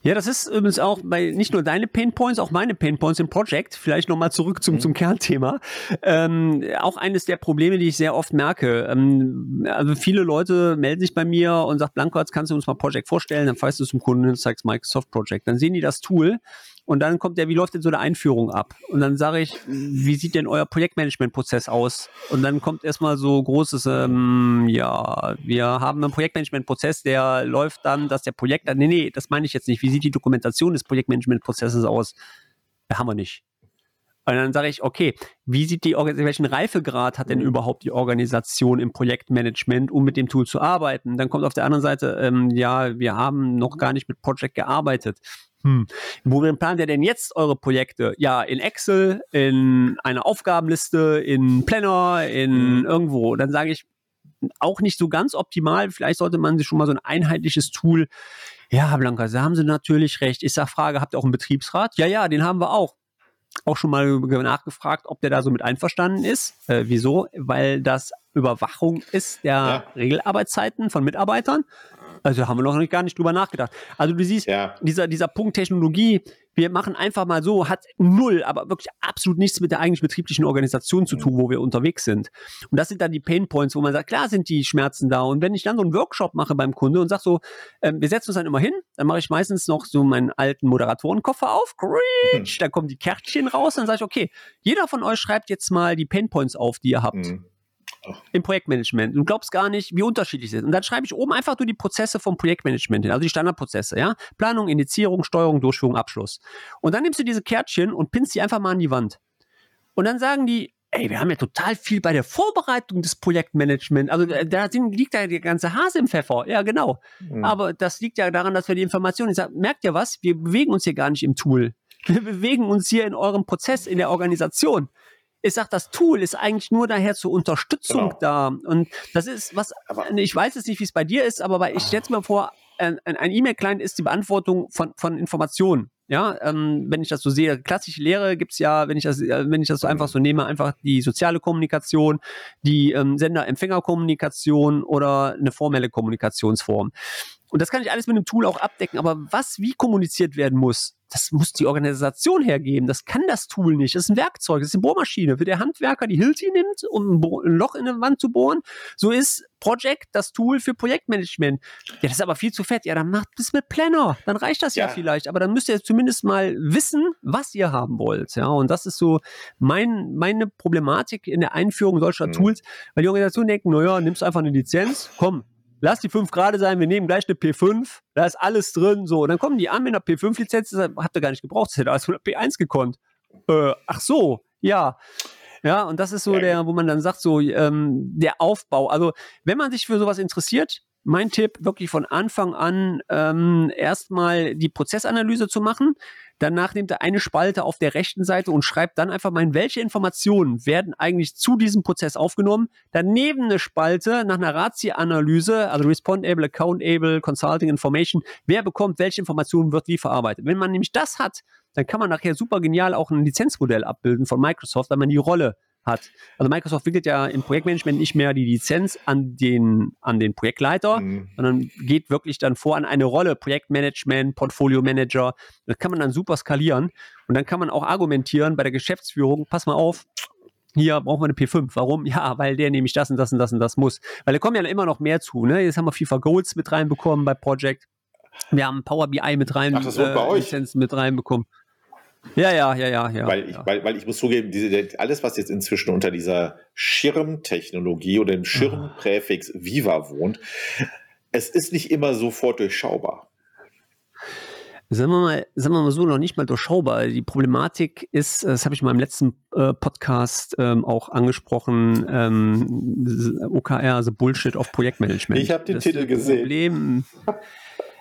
Ja, das ist übrigens auch bei nicht nur deine Pain Points, auch meine Pain Points im Project. Vielleicht nochmal zurück zum, mhm. zum Kernthema. Ähm, auch eines der Probleme, die ich sehr oft merke. Ähm, also viele Leute melden sich bei mir und sagen, Blanco, jetzt kannst du uns mal Project vorstellen, dann fährst du zum Kunden und zeigst Microsoft Project. Dann sehen die das Tool und dann kommt der, wie läuft denn so eine Einführung ab? Und dann sage ich, wie sieht denn euer Projektmanagement-Prozess aus? Und dann kommt erstmal so großes, ähm, ja, wir haben einen Projektmanagement-Prozess, der läuft dann, dass der Projekt, nee, nee, das meine ich jetzt nicht. Wie sieht die Dokumentation des Projektmanagement-Prozesses aus? Haben wir nicht. Und dann sage ich, okay, wie sieht die welchen Reifegrad hat denn mhm. überhaupt die Organisation im Projektmanagement, um mit dem Tool zu arbeiten? Dann kommt auf der anderen Seite, ähm, ja, wir haben noch gar nicht mit Project gearbeitet hm, worin plant ihr denn jetzt eure Projekte? Ja, in Excel, in einer Aufgabenliste, in Planner, in mhm. irgendwo. Dann sage ich, auch nicht so ganz optimal. Vielleicht sollte man sich schon mal so ein einheitliches Tool. Ja, Blanca, da haben Sie natürlich recht. Ich sage, Frage, habt ihr auch einen Betriebsrat? Ja, ja, den haben wir auch auch schon mal nachgefragt, ob der da so mit einverstanden ist. Äh, wieso? Weil das Überwachung ist der ja. Regelarbeitszeiten von Mitarbeitern. Also haben wir noch gar nicht drüber nachgedacht. Also du siehst, ja. dieser, dieser Punkt Technologie, wir machen einfach mal so, hat null, aber wirklich absolut nichts mit der eigentlich betrieblichen Organisation zu tun, wo wir unterwegs sind. Und das sind dann die Pain Points, wo man sagt, klar sind die Schmerzen da. Und wenn ich dann so einen Workshop mache beim Kunde und sage so, äh, wir setzen uns dann immer hin, dann mache ich meistens noch so meinen alten Moderatorenkoffer auf, Greach, da kommen die Kärtchen raus, dann sage ich, okay, jeder von euch schreibt jetzt mal die Pain Points auf, die ihr habt. Mhm im Projektmanagement. Du glaubst gar nicht, wie unterschiedlich sie sind. Und dann schreibe ich oben einfach nur die Prozesse vom Projektmanagement hin, also die Standardprozesse, ja. Planung, Indizierung, Steuerung, Durchführung, Abschluss. Und dann nimmst du diese Kärtchen und pinnst die einfach mal an die Wand. Und dann sagen die, ey, wir haben ja total viel bei der Vorbereitung des Projektmanagements. Also äh, da liegt ja der ganze Hase im Pfeffer. Ja, genau. Mhm. Aber das liegt ja daran, dass wir die Informationen, ich sag, merkt ihr was? Wir bewegen uns hier gar nicht im Tool. Wir bewegen uns hier in eurem Prozess, in der Organisation ich sage, das Tool ist eigentlich nur daher zur Unterstützung genau. da. Und das ist was, aber ich weiß jetzt nicht, wie es bei dir ist, aber bei, ich stelle mir vor, ein, ein E-Mail-Client ist die Beantwortung von, von Informationen. Ja, ähm, wenn ich das so sehe, klassische Lehre gibt es ja, wenn ich das, äh, wenn ich das so einfach so nehme, einfach die soziale Kommunikation, die ähm, Sender-Empfänger-Kommunikation oder eine formelle Kommunikationsform. Und das kann ich alles mit einem Tool auch abdecken. Aber was wie kommuniziert werden muss, das muss die Organisation hergeben. Das kann das Tool nicht. Das ist ein Werkzeug, das ist eine Bohrmaschine. Für der Handwerker die Hilti nimmt, um ein Loch in eine Wand zu bohren, so ist Project das Tool für Projektmanagement. Ja, das ist aber viel zu fett. Ja, dann macht es mit Planner. Dann reicht das ja. ja vielleicht. Aber dann müsst ihr zumindest mal wissen, was ihr haben wollt. Ja, und das ist so mein, meine Problematik in der Einführung solcher mhm. Tools, weil die Organisationen denken, naja, nimmst einfach eine Lizenz, komm, lass die 5 gerade sein, wir nehmen gleich eine P5, da ist alles drin, so. Und dann kommen die an mit einer P5-Lizenz, habt ihr gar nicht gebraucht, das hätte alles von der P1 gekonnt. Äh, ach so, ja. Ja, und das ist so der, wo man dann sagt, so ähm, der Aufbau. Also, wenn man sich für sowas interessiert, mein Tipp, wirklich von Anfang an ähm, erstmal die Prozessanalyse zu machen. Danach nimmt er eine Spalte auf der rechten Seite und schreibt dann einfach mal, welche Informationen werden eigentlich zu diesem Prozess aufgenommen. Daneben eine Spalte nach einer Ratio-Analyse, also Respondable, Accountable, Consulting Information. Wer bekommt welche Informationen, wird wie verarbeitet. Wenn man nämlich das hat, dann kann man nachher super genial auch ein Lizenzmodell abbilden von Microsoft, weil man die Rolle hat. Also Microsoft wickelt ja im Projektmanagement nicht mehr die Lizenz an den, an den Projektleiter, mhm. sondern geht wirklich dann vor an eine Rolle, Projektmanagement, Portfolio Manager. Das kann man dann super skalieren und dann kann man auch argumentieren bei der Geschäftsführung, pass mal auf, hier brauchen wir eine P5. Warum? Ja, weil der nämlich das und das und das und das muss. Weil da kommen ja immer noch mehr zu. Ne? Jetzt haben wir FIFA Goals mit reinbekommen bei Project. Wir haben Power BI mit rein, Ach, das äh, bei euch. Lizenzen mit reinbekommen. Ja, ja, ja, ja, ja. Weil ich, ja. Weil, weil ich muss zugeben, diese, alles, was jetzt inzwischen unter dieser Schirmtechnologie oder dem Schirmpräfix Viva wohnt, es ist nicht immer sofort durchschaubar. Sagen wir, mal, sagen wir mal so, noch nicht mal durchschaubar. Die Problematik ist, das habe ich mal im letzten äh, Podcast ähm, auch angesprochen, ähm, OKR, also Bullshit of Projektmanagement. Ich habe den das Titel gesehen. Problem,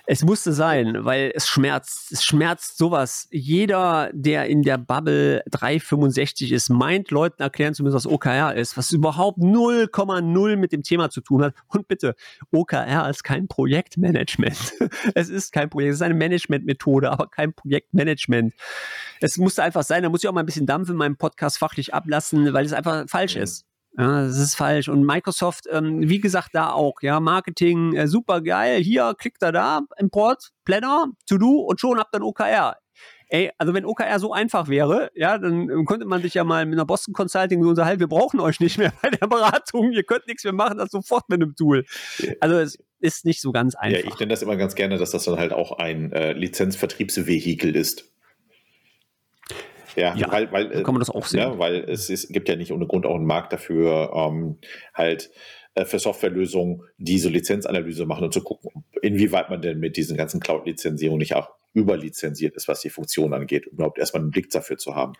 es musste sein, weil es schmerzt. Es schmerzt sowas. Jeder, der in der Bubble 365 ist, meint, Leuten erklären zu müssen, was OKR ist, was überhaupt 0,0 mit dem Thema zu tun hat. Und bitte, OKR ist kein Projektmanagement. es ist kein Projekt, es ist eine Managementmethode, aber kein Projektmanagement. Es musste einfach sein, da muss ich auch mal ein bisschen Dampf in meinem Podcast fachlich ablassen, weil es einfach falsch mhm. ist. Ja, das ist falsch. Und Microsoft, ähm, wie gesagt, da auch, ja, Marketing, äh, super geil. Hier klickt er da, Import, Planner, To-Do und schon habt ihr ein OKR. Ey, also wenn OKR so einfach wäre, ja, dann könnte man sich ja mal mit einer Boston Consulting so unterhalten, wir brauchen euch nicht mehr bei der Beratung, ihr könnt nichts mehr machen, das sofort mit einem Tool. Also es ist nicht so ganz einfach. Ja, ich nenne das immer ganz gerne, dass das dann halt auch ein äh, Lizenzvertriebsvehikel ist. Ja, ja weil, weil, kann man das auch sehen. Ja, weil es ist, gibt ja nicht ohne Grund auch einen Markt dafür, ähm, halt äh, für Softwarelösungen diese Lizenzanalyse machen und zu gucken, inwieweit man denn mit diesen ganzen Cloud-Lizenzierungen nicht auch überlizenziert ist, was die Funktion angeht, um überhaupt erstmal einen Blick dafür zu haben.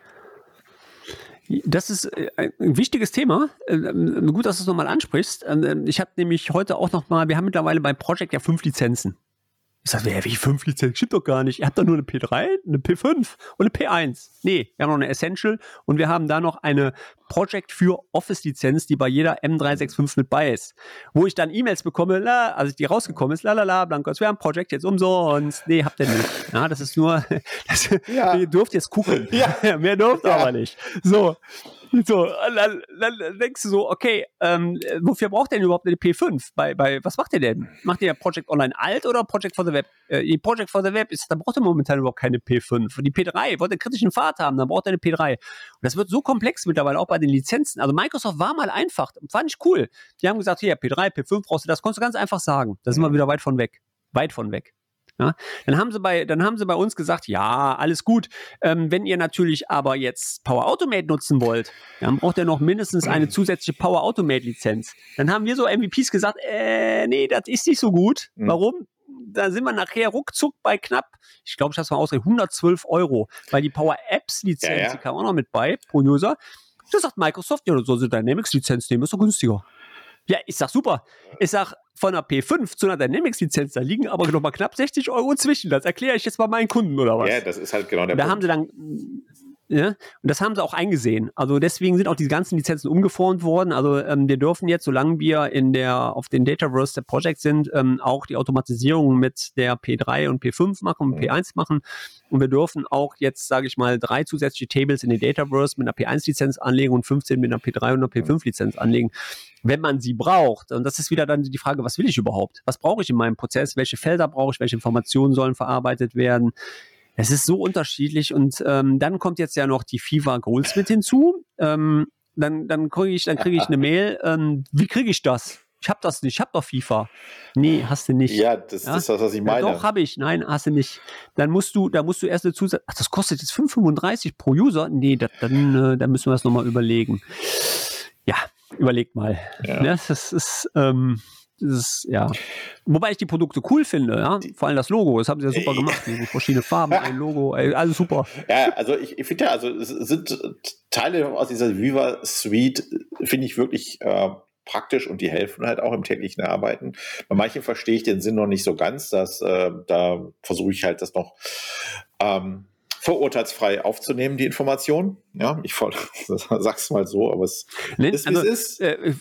Das ist äh, ein wichtiges Thema. Äh, gut, dass du es nochmal ansprichst. Ich habe nämlich heute auch nochmal, wir haben mittlerweile bei Project ja fünf Lizenzen. Ich sage, ja, wie fünf Lizenzen? Stimmt doch gar nicht. Ihr habt doch nur eine P3, eine P5 und eine P1. Nee, wir haben noch eine Essential und wir haben da noch eine Project für Office-Lizenz, die bei jeder M365 mit bei ist. Wo ich dann E-Mails bekomme, la, als die rausgekommen ist, lalala, Blankos, wir haben Project jetzt umsonst. Nee, habt ihr nicht. Ja, das ist nur, das, ja. ihr dürft jetzt gucken. Ja. Mehr dürft ja. aber nicht. So. So, dann, dann, denkst du so, okay, ähm, wofür braucht ihr denn überhaupt eine P5? Bei, bei, was macht ihr denn? Macht ihr Project Online alt oder Project for the Web? Äh, Project for the Web ist, da braucht ihr momentan überhaupt keine P5. Die P3, wollt ihr kritischen Pfad haben, dann braucht ihr eine P3. Und das wird so komplex mittlerweile auch bei den Lizenzen. Also Microsoft war mal einfach, fand ich cool. Die haben gesagt, hier, P3, P5 brauchst du das, konntest du ganz einfach sagen. Da sind wir wieder weit von weg. Weit von weg. Ja, dann haben sie bei, dann haben sie bei uns gesagt, ja, alles gut. Ähm, wenn ihr natürlich aber jetzt Power Automate nutzen wollt, dann braucht ihr noch mindestens eine zusätzliche Power Automate Lizenz. Dann haben wir so MVPs gesagt, äh, nee, das ist nicht so gut. Mhm. Warum? Da sind wir nachher ruckzuck bei knapp, ich glaube, ich habe es mal ausgerechnet, 112 Euro, weil die Power Apps Lizenz, ja, ja. die kam auch noch mit bei pro User. Da sagt Microsoft, ja, dann soll sie Dynamics Lizenz nehmen, ist doch günstiger. Ja, ich sag super. Ich sag, von einer P5 zu einer Dynamics-Lizenz, da liegen aber noch mal knapp 60 Euro zwischen. Das erkläre ich jetzt mal meinen Kunden oder was. Ja, das ist halt genau der da Punkt. Da haben sie dann ja, und das haben sie auch eingesehen. Also deswegen sind auch die ganzen Lizenzen umgeformt worden. Also ähm, wir dürfen jetzt, solange wir in der auf den Dataverse der Project sind, ähm, auch die Automatisierung mit der P3 und P5 machen und mhm. P1 machen. Und wir dürfen auch jetzt, sage ich mal, drei zusätzliche Tables in den Dataverse mit einer P1-Lizenz anlegen und 15 mit einer P3 und einer P5-Lizenz anlegen, wenn man sie braucht. Und das ist wieder dann die Frage, was will ich überhaupt? Was brauche ich in meinem Prozess? Welche Felder brauche ich? Welche Informationen sollen verarbeitet werden? Es ist so unterschiedlich und ähm, dann kommt jetzt ja noch die FIFA Goals mit hinzu. Ähm, dann dann kriege ich, dann kriege ich eine Mail. Ähm, wie kriege ich das? Ich habe das nicht. Ich habe doch FIFA. Nee, hast du nicht. Ja, das, ja? ist das, was ich meine. Ja, doch, habe ich. Nein, hast du nicht. Dann musst du, da musst du erst eine Zusatz. Ach, das kostet jetzt 5,35 pro User. Nee, das, dann, äh, dann müssen wir das nochmal überlegen. Ja, überleg mal. Ja. ja das ist, ähm, ist, ja. Wobei ich die Produkte cool finde, ja. Vor allem das Logo, das haben sie ja super gemacht. Die verschiedene Farben, ein Logo, ey, alles super. Ja, also ich, ich finde ja, also es sind Teile aus dieser Viva Suite, finde ich wirklich äh, praktisch und die helfen halt auch im täglichen Arbeiten. Bei manchen verstehe ich den Sinn noch nicht so ganz, dass äh, da versuche ich halt das noch ähm, vorurteilsfrei aufzunehmen, die Information. Ja, ich sag's mal so, aber es nee, ist, wie also, es ist. Äh,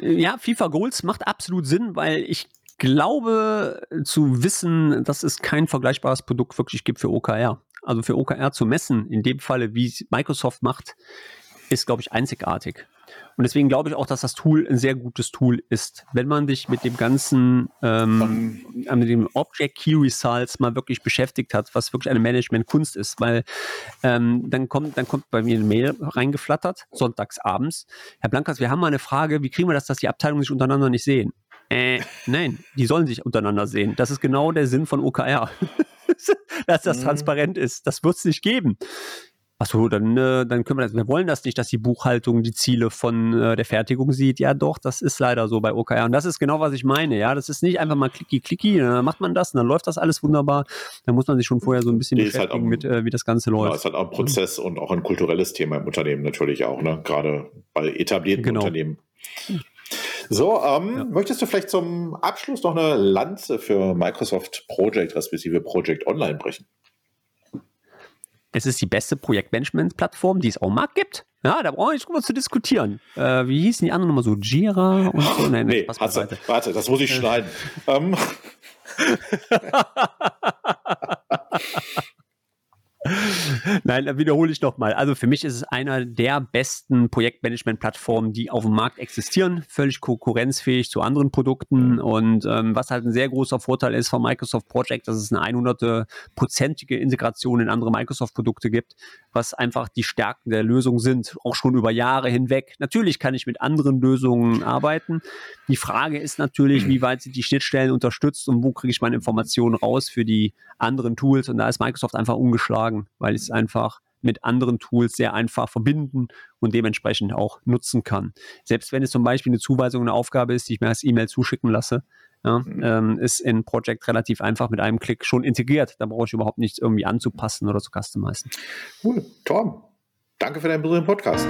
äh, ja, FIFA Goals macht absolut Sinn, weil ich glaube zu wissen, dass es kein vergleichbares Produkt wirklich gibt für OKR. Also für OKR zu messen, in dem Falle, wie Microsoft macht, ist, glaube ich, einzigartig. Und deswegen glaube ich auch, dass das Tool ein sehr gutes Tool ist. Wenn man sich mit dem ganzen, ähm, mit dem Object Key Results mal wirklich beschäftigt hat, was wirklich eine Management-Kunst ist, weil ähm, dann kommt, dann kommt bei mir eine Mail reingeflattert, sonntags abends. Herr Blankas, wir haben mal eine Frage, wie kriegen wir das, dass die Abteilungen sich untereinander nicht sehen? Äh, nein, die sollen sich untereinander sehen. Das ist genau der Sinn von OKR. dass das mhm. transparent ist. Das wird es nicht geben. Achso, dann, äh, dann können wir das. Wir wollen das nicht, dass die Buchhaltung die Ziele von äh, der Fertigung sieht. Ja, doch, das ist leider so bei OKR. Und das ist genau, was ich meine. Ja, das ist nicht einfach mal klicki klicki, dann macht man das und dann läuft das alles wunderbar. Dann muss man sich schon vorher so ein bisschen nee, halt beschäftigen halt auch, mit, äh, wie das Ganze läuft. Ja, ist halt auch ein Prozess und auch ein kulturelles Thema im Unternehmen natürlich auch, ne? Gerade bei etablierten genau. Unternehmen. So, ähm, ja. möchtest du vielleicht zum Abschluss noch eine Lanze für Microsoft Project respektive Project Online brechen? Es ist die beste Projektmanagement-Plattform, die es auch im Markt gibt. Ja, da brauche ich nicht zu diskutieren. Äh, wie hießen die anderen nochmal so? Jira und so? Nein, nee, hast du, warte, das muss ich äh. schneiden. ähm. Nein, da wiederhole ich nochmal. Also für mich ist es einer der besten Projektmanagement-Plattformen, die auf dem Markt existieren, völlig konkurrenzfähig zu anderen Produkten und ähm, was halt ein sehr großer Vorteil ist von Microsoft Project, dass es eine 100-prozentige Integration in andere Microsoft-Produkte gibt, was einfach die Stärken der Lösung sind, auch schon über Jahre hinweg. Natürlich kann ich mit anderen Lösungen arbeiten. Die Frage ist natürlich, wie weit sind die Schnittstellen unterstützt und wo kriege ich meine Informationen raus für die anderen Tools und da ist Microsoft einfach ungeschlagen sagen, weil ich es einfach mit anderen Tools sehr einfach verbinden und dementsprechend auch nutzen kann. Selbst wenn es zum Beispiel eine Zuweisung, eine Aufgabe ist, die ich mir als E-Mail zuschicken lasse, ja, mhm. ähm, ist in Project relativ einfach mit einem Klick schon integriert. Da brauche ich überhaupt nichts irgendwie anzupassen oder zu customizen. Cool. Tom, danke für deinen berühmten Podcast.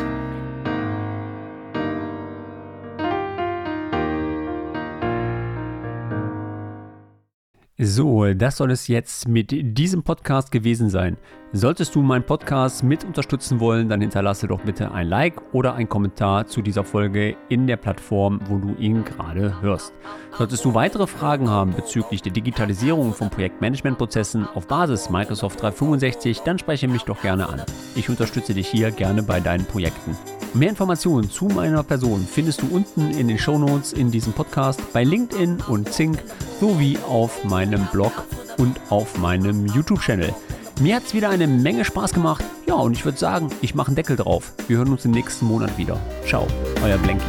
So, das soll es jetzt mit diesem Podcast gewesen sein. Solltest du meinen Podcast mit unterstützen wollen, dann hinterlasse doch bitte ein Like oder einen Kommentar zu dieser Folge in der Plattform, wo du ihn gerade hörst. Solltest du weitere Fragen haben bezüglich der Digitalisierung von Projektmanagementprozessen auf Basis Microsoft 365, dann spreche mich doch gerne an. Ich unterstütze dich hier gerne bei deinen Projekten. Mehr Informationen zu meiner Person findest du unten in den Shownotes in diesem Podcast bei LinkedIn und Zink sowie auf meinem Blog und auf meinem YouTube-Channel. Mir hat es wieder eine Menge Spaß gemacht. Ja, und ich würde sagen, ich mache einen Deckel drauf. Wir hören uns im nächsten Monat wieder. Ciao, euer Blanky.